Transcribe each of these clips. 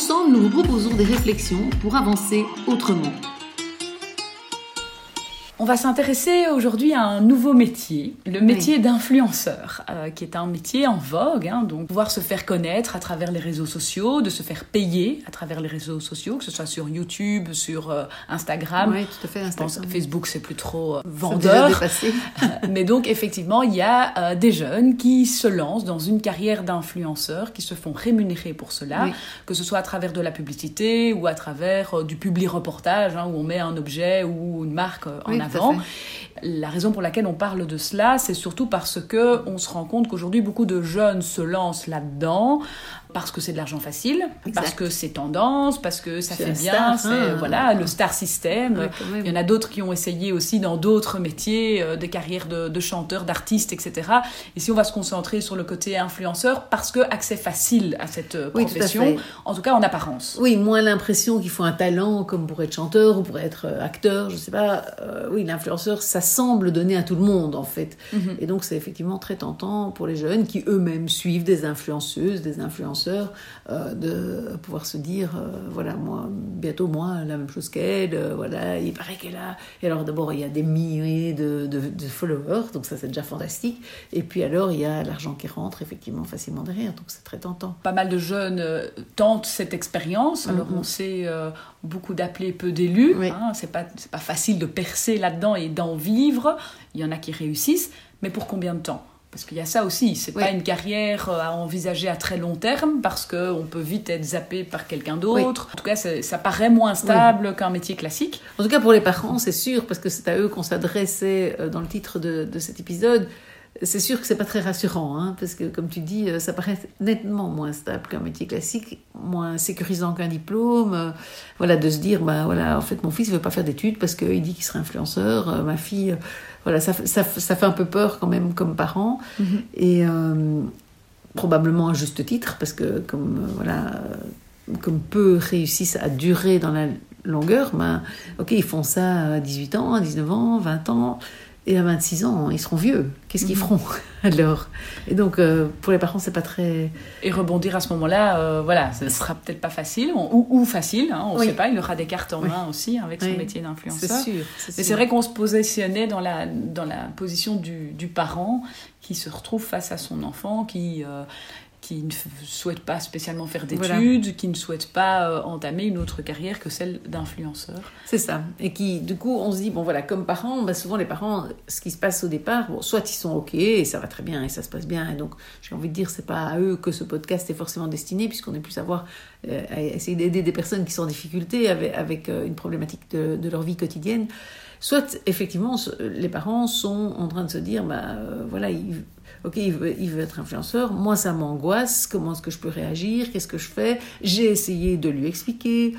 Ensemble, nous vous proposons des réflexions pour avancer autrement. On va s'intéresser aujourd'hui à un nouveau métier, le métier d'influenceur, euh, qui est un métier en vogue, hein, donc pouvoir se faire connaître à travers les réseaux sociaux, de se faire payer à travers les réseaux sociaux, que ce soit sur YouTube, sur euh, Instagram. Oui, tout à fait. Instagram. Facebook, c'est plus trop euh, vendeur. Mais donc, effectivement, il y a des jeunes qui se lancent dans une carrière d'influenceur, qui se font rémunérer pour cela, que ce soit à travers de la publicité ou à travers du public reportage, hein, où on met un objet ou une marque en avant la raison pour laquelle on parle de cela, c'est surtout parce que on se rend compte qu'aujourd'hui beaucoup de jeunes se lancent là-dedans parce que c'est de l'argent facile, parce que c'est tendance, parce que ça fait bien, c'est hein. voilà le star system. Il y en a d'autres qui ont essayé aussi dans d'autres métiers, euh, des carrières de, chanteurs, d'artistes, etc. Ici, on va se concentrer sur le côté influenceur parce que accès facile à cette euh, profession, en tout cas en apparence. Oui, moins l'impression qu'il faut un talent comme pour être chanteur ou pour être euh, acteur, je sais pas. oui, l'influenceur, ça semble donner à tout le monde en fait, mhm. et donc c'est effectivement très tentant pour les jeunes qui eux-mêmes suivent des influenceuses, des influenceurs euh, de pouvoir se dire euh, voilà moi bientôt moi la même chose qu'elle euh, voilà il paraît qu'elle a et alors d'abord il y a des milliers de, de, followers donc ça c'est déjà fantastique et puis alors il y a l'argent qui rentre effectivement facilement derrière donc c'est très tentant. Pas mal de jeunes tentent cette expérience alors mm-hmm. on sait beaucoup d'appelés peu d'élus hein, c'est pas c'est pas facile de percer là-dedans et d'en vivre il y en a qui réussissent mais pour combien de temps? Parce qu'il y a ça aussi, c'est pas une carrière euh, à envisager à très long terme parce qu'on peut vite être zappé par quelqu'un d'autre. En tout cas, ça paraît moins stable qu'un métier classique. En tout cas, pour les parents, c'est sûr, parce que c'est à eux qu'on s'adressait euh, dans le titre de, de cet épisode c'est sûr que c'est pas très rassurant, hein, parce que comme tu dis, euh, ça paraît nettement moins stable qu'un métier classique, moins sécurisant qu'un diplôme. Voilà, de se dire, bah voilà, en fait, mon fils veut pas faire d'études parce qu'il dit qu'il serait influenceur, ma fille, voilà, ça, ça, ça, fait un peu peur quand même comme parent, mm-hmm. et probablement à juste titre, parce que comme voilà, comme peu réussissent à durer dans la longueur, ben, ok, ils font ça à 18 ans, à 19 ans, 20 ans. Et à 26 ans, ils seront vieux. Qu'est-ce qu'ils mhm. feront alors? Et donc, euh, pour les parents, c'est pas très. Et rebondir à ce moment-là, euh, voilà, ce sera peut-être pas facile, ou, facile, hein, on ne sait pas. Il aura des cartes en main aussi avec son métier d'influenceur. C'est sûr. Mais c'est vrai qu'on se positionnait dans la, dans la position du, du, parent qui se retrouve face à son enfant, qui, euh, qui ne souhaite pas spécialement faire d'études, qui ne souhaite pas euh, entamer une autre carrière que celle d'influenceur. C'est ça. Et qui, du coup, on se dit, bon voilà, comme parents, bah, souvent les parents, ce qui se passe au départ, bon, soit ils sont OK et ça va très bien et ça se passe bien. Et donc, j'ai envie de dire, c'est pas à eux que ce podcast est forcément destiné, puisqu'on est plus à voir, euh, à essayer d'aider des personnes qui sont en difficulté avec, avec euh, une problématique de, de, leur vie quotidienne. Soit, effectivement, les parents sont en train de se dire, bah voilà, ils ok, il veut, être influenceur, moi ça m'angoisse, comment est-ce que je peux réagir, qu'est-ce que je fais? J'ai essayé de lui expliquer,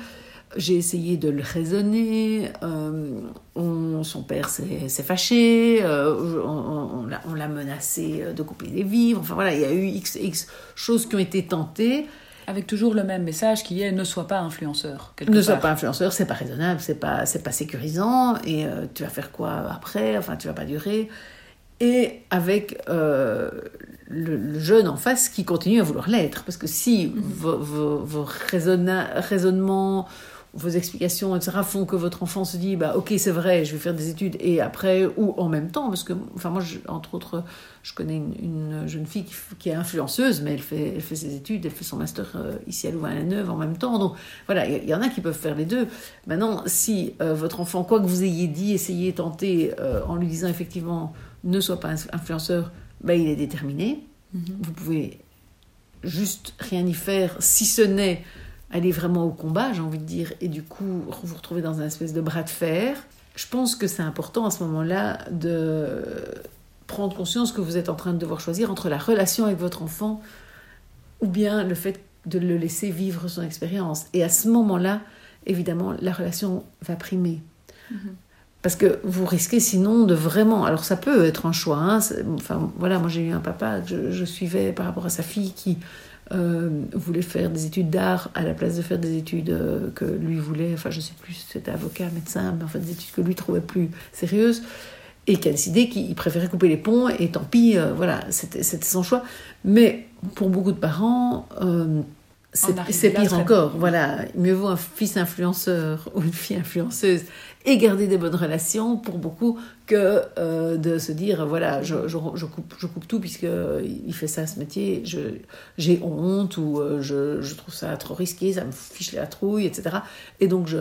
j'ai essayé de le raisonner, euh, son père s'est fâché, euh, on, l'a menacé de couper les vivres, enfin voilà, il y a eu x, x choses qui ont été tentées. Avec toujours le même message qui est ne sois pas influenceur. Ne sois pas influenceur, c'est pas raisonnable, c'est pas, pas sécurisant, et euh, tu vas faire quoi après? Enfin, tu vas pas durer et avec euh, le, jeune en face qui continue à vouloir l'être. Parce que si mhm. vos, raisonnements, vos explications, etc., font que votre enfant se dit, bah, ok, c'est vrai, je vais faire des études, et après, ou en même temps, parce que, enfin, moi, entre autres, je connais une, jeune fille qui, est influenceuse, mais elle fait, elle fait ses études, elle fait son master euh, ici à Louvain-la-Neuve en même temps. Donc, voilà, il y, en a qui peuvent faire les deux. Maintenant, si euh, votre enfant, quoi que vous ayez dit, essayez, tenté, en lui disant effectivement, ne soit pas influenceur, ben, il est déterminé. Mhm. Vous pouvez juste rien y faire, si ce n'est aller vraiment au combat, j'ai envie de dire, et du coup vous retrouver dans un espèce de bras de fer. Je pense que c'est important à ce moment-là de prendre conscience que vous êtes en train de devoir choisir entre la relation avec votre enfant ou bien le fait de le laisser vivre son expérience. Et à ce moment-là, évidemment, la relation va primer. Mhm. Parce que vous risquez sinon de vraiment. Alors ça peut être un choix. Hein, enfin voilà, moi j'ai eu un papa que je, suivais par rapport à sa fille qui euh, voulait faire des études d'art à la place de faire des études euh, que lui voulait. Enfin je sais plus, c'était avocat, médecin, mais enfin des études que lui trouvait plus sérieuses et qui a décidé qu'il préférait couper les ponts et tant pis, euh, voilà, c'était son choix. Mais pour beaucoup de parents, c'est pire encore. Voilà, mieux vaut un fils influenceur ou une fille influenceuse et garder des bonnes relations pour beaucoup que euh, de se dire voilà je, je, coupe, je coupe tout puisque il fait ça ce métier j'ai honte ou euh, je, je, trouve ça trop risqué ça me fiche la trouille etc et donc je,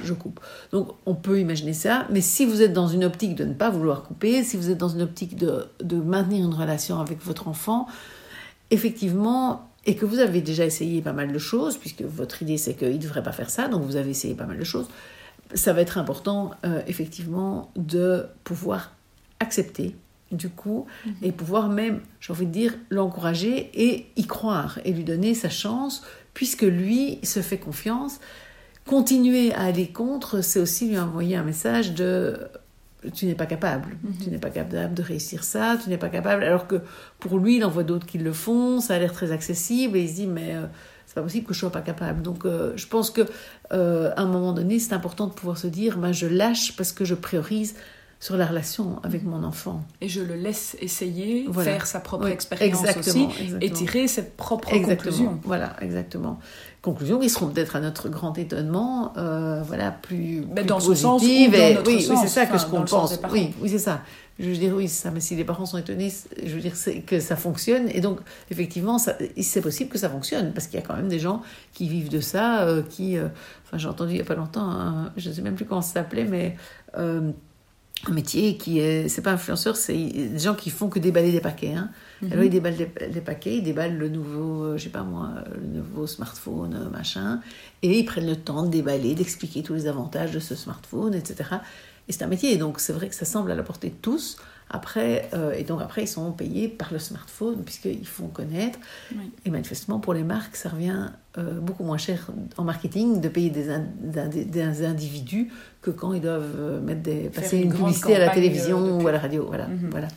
je coupe. Donc on peut imaginer ça mais si vous êtes dans une optique de ne pas vouloir couper si vous êtes dans une optique de, de maintenir une relation avec votre enfant effectivement et que vous avez déjà essayé pas mal de choses, puisque votre idée c'est qu'il ne devrait pas faire ça, donc vous avez essayé pas mal de choses, ça va être important euh, effectivement de pouvoir accepter du coup mhm. et pouvoir même, j'ai envie de dire, l'encourager et y croire et lui donner sa chance, puisque lui se fait confiance. Continuer à aller contre, c'est aussi lui envoyer un message de tu n'es pas capable. Mhm. Tu n'es pas capable de réussir ça, tu n'es pas capable. Alors que pour lui, il en voit d'autres qui le font, ça a l'air très accessible et il se dit, mais euh, c'est pas possible que je sois pas capable. Donc euh, je pense que euh, à un moment donné, c'est important de pouvoir se dire, ben, je lâche parce que je priorise sur la relation avec mon enfant. Et je le laisse essayer, faire sa propre expérience aussi, et tirer ses propres conclusions. Voilà, exactement conclusions qui seront peut-être à notre grand étonnement, euh, voilà, plus, mais dans positives. Sens dans oui, c'est ça que ce qu'on pense. Oui, oui, c'est ça. Je veux dire, oui, c'est ça. Mais si les parents sont étonnés, je veux dire que ça fonctionne. Et donc, effectivement, c'est possible que ça fonctionne parce qu'il y a quand même des gens qui vivent de ça, euh, qui, euh, enfin, j'ai entendu il y a pas longtemps, je ne sais même plus comment ça s'appelait, mais un métier qui est, c'est pas influenceur, c'est des gens qui font que déballer des paquets. Hein. Mhm. Alors ils déballent des, paquets, ils déballent le nouveau, euh, je sais pas moi, le nouveau smartphone, euh, machin, et ils prennent le temps de déballer, d'expliquer tous les avantages de ce smartphone, etc. Et c'est un métier, donc c'est vrai que ça semble à la portée de tous. Après, euh, et donc après, ils sont payés par le smartphone puisqu'ils font connaître. Et manifestement, pour les marques, ça revient beaucoup moins cher en marketing de payer des, des, individus que quand ils doivent mettre des, passer une, publicité à la télévision ou à la radio. Voilà, mhm. voilà.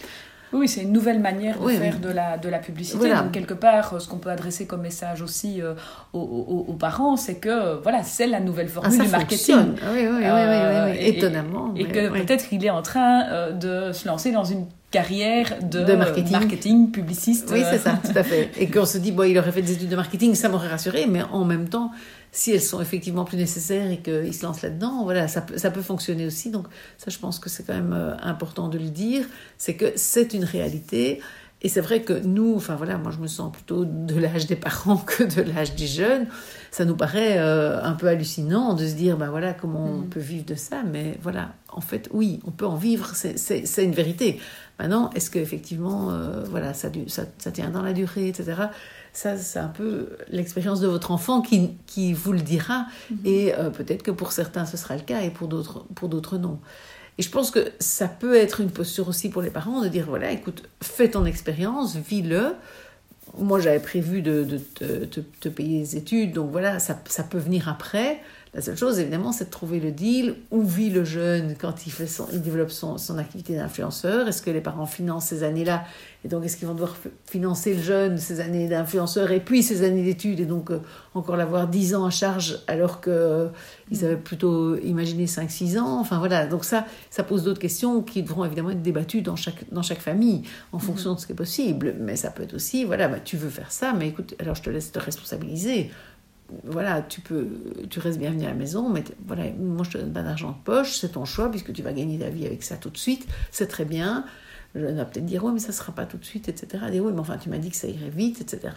Oui, c'est une nouvelle manière de faire de, la, de la publicité. Donc, quelque part, ce qu'on peut adresser comme message aussi euh, aux, parents, c'est que voilà, c'est la nouvelle ah, formule du marketing. Ah oui, oui, oui, euh, étonnamment. Et, que peut-être qu'il est en train euh, de se lancer dans une carrière de, marketing. publiciste. Oui, c'est ça, tout à fait. Et qu'on se dit, bon, il aurait fait des études de marketing, ça m'aurait rassuré, mais en même temps, si elles sont effectivement plus nécessaires et qu'il se lance là-dedans, voilà, ça peut, ça peut fonctionner aussi. Donc ça, je pense que c'est quand même euh, important de le dire, c'est que c'est une réalité. Et c'est vrai que nous, enfin voilà, moi je me sens plutôt de l'âge des parents que de l'âge des jeunes. Ça nous paraît euh, un peu hallucinant de se dire, ben voilà, comment on mm. peut vivre de ça. Mais voilà, en fait, oui, on peut en vivre, c'est une vérité. Maintenant, est-ce qu'effectivement, euh, voilà, ça, ça, ça, tient dans la durée, etc. Ça, c'est un peu l'expérience de votre enfant qui, qui vous le dira. Mhm. Et euh, peut-être que pour certains, ce sera le cas et pour d'autres non. Et je pense que ça peut être une posture aussi pour les parents de dire voilà, écoute, fais ton expérience, vis-le. Moi, j'avais prévu de, te payer les études, donc voilà, ça, ça peut venir après. La seule chose, évidemment, c'est de trouver le deal. Où vit le jeune quand il, développe son, son activité d'influenceur Est-ce que les parents financent ces années-là Et donc, est-ce qu'ils vont devoir financer le jeune ces années d'influenceur et puis ces années d'études Et donc, euh, encore l'avoir 10 ans à charge alors qu'ils euh, avaient plutôt imaginé 5-6 ans Enfin, voilà. Donc, ça, ça pose d'autres questions qui devront évidemment être débattues dans chaque, dans chaque famille en fonction de ce qui est possible. Mais ça peut être aussi, voilà, bah, tu veux faire ça, mais écoute, alors je te laisse te responsabiliser voilà, tu peux, tu restes bienvenu à la maison, mais voilà, moi je te donne pas d'argent de poche, c'est ton choix puisque tu vas gagner ta vie avec ça tout de suite, c'est très bien. Je vais peut-être dire oui, mais ça sera pas tout de suite, etc. Oui, mais enfin tu m'as dit que ça irait vite, etc.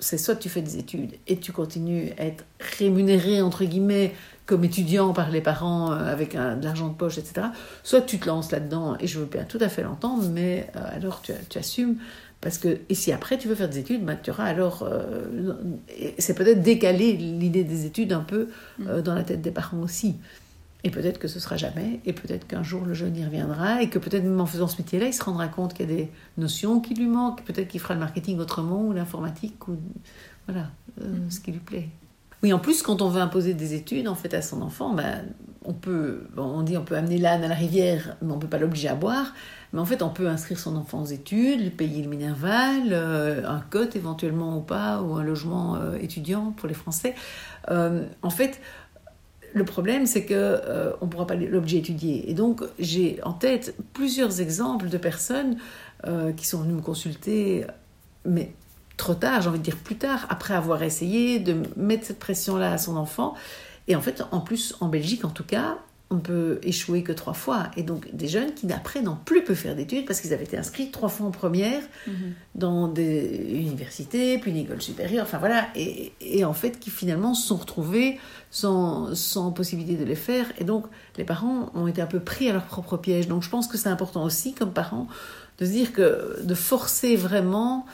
C'est soit tu fais des études et tu continues à être rémunéré entre guillemets comme étudiant par les parents euh, avec de l'argent de poche, etc. Soit tu te lances là-dedans et je veux bien tout à fait l'entendre, mais euh, alors tu, tu assumes parce que, et si après tu veux faire des études, bah, tu auras alors. Euh, c'est peut-être décaler l'idée des études un peu euh, mm. dans la tête des parents aussi. Et peut-être que ce sera jamais, et peut-être qu'un jour le jeune y reviendra, et que peut-être même en faisant ce métier-là, il se rendra compte qu'il y a des notions qui lui manquent, peut-être qu'il fera le marketing autrement, ou l'informatique, ou voilà, euh, mm-hmm. ce qui lui plaît. Oui, en plus, quand on veut imposer des études en fait à son enfant, ben, on peut, on dit on peut amener l'âne à la rivière, mais on peut pas l'obliger à boire. Mais en fait, on peut inscrire son enfant aux études, lui payer le minerval, euh, un cote éventuellement ou pas, ou un logement euh, étudiant pour les Français. en fait, le problème, c'est que euh, on ne pourra pas l'objet étudier. Et donc, j'ai en tête plusieurs exemples de personnes euh, qui sont venues me consulter, mais trop tard, j'ai envie de dire plus tard, après avoir essayé de mettre cette pression-là à son enfant. Et en fait, en plus, en Belgique en tout cas, on peut échouer que trois fois. Et donc, des jeunes qui d'après n'ont plus pu faire d'études parce qu'ils avaient été inscrits trois fois en première mhm. dans des universités, puis une école supérieure, enfin voilà. Et, et, en fait, qui finalement se sont retrouvés sans, sans possibilité de les faire. Et donc, les parents ont été un peu pris à leur propre piège. Donc, je pense que c'est important aussi, comme parents, de se dire que de forcer vraiment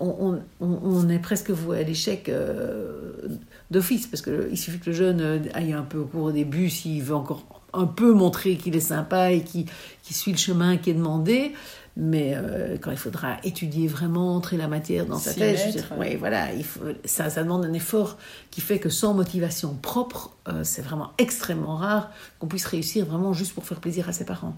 on, on, est presque voué à l'échec euh, d'office, parce qu'il suffit que le jeune aille un peu au cours au début, s'il veut encore un peu montrer qu'il est sympa et qui, suit le chemin qui est demandé. Mais euh, quand il faudra étudier vraiment, entrer la matière dans sa tête, voilà, il faut, ça, ça, demande un effort qui fait que sans motivation propre, euh, c'est vraiment extrêmement rare qu'on puisse réussir vraiment juste pour faire plaisir à ses parents.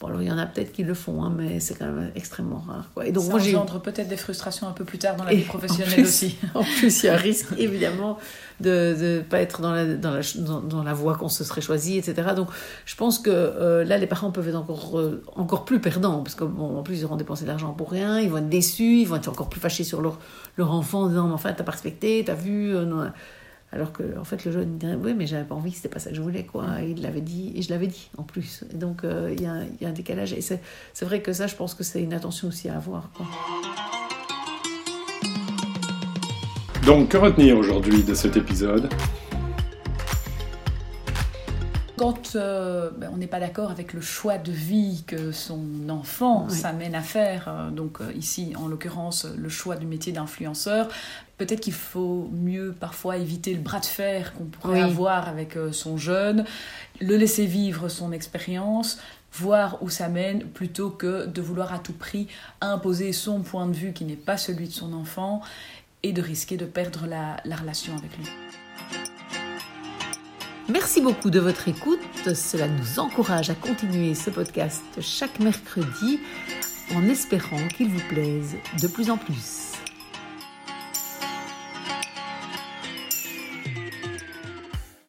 Bon, alors il y en a peut-être qui le font, hein, mais c'est quand même extrêmement rare. Quoi. Et donc, Ça moi, engendre peut-être des frustrations un peu plus tard dans la vie professionnelle aussi. en plus, il y a un risque, évidemment, de ne pas être dans la, dans la, dans, la voie qu'on se serait choisi, etc. Donc, je pense que euh, là, les parents peuvent être encore, euh, encore plus perdants, parce qu'en plus, ils auront dépensé de l'argent pour rien, ils vont être déçus, ils vont être encore plus fâchés sur leur, leur enfant en disant, mais enfin, t'as pas respecté, t'as vu... Euh, non. Alors que, en fait, le jeune dirait Oui, mais j'avais pas envie, c'était pas ça que je voulais, quoi. Et il l'avait dit, et je l'avais dit, en plus. Et donc, euh, il y, a un décalage. Et c'est vrai que ça, je pense que c'est une attention aussi à avoir. Donc, que retenir aujourd'hui de cet épisode? Quand euh, ben, on n'est pas d'accord avec le choix de vie que son enfant s'amène à faire, euh, donc ici en l'occurrence le choix du métier d'influenceur, peut-être qu'il faut mieux parfois éviter le bras de fer qu'on pourrait avoir avec euh, son jeune, le laisser vivre son expérience, voir où ça mène, plutôt que de vouloir à tout prix imposer son point de vue qui n'est pas celui de son enfant et de risquer de perdre la, la relation avec lui. Merci beaucoup de votre écoute. Cela nous encourage à continuer ce podcast chaque mercredi en espérant qu'il vous plaise de plus en plus.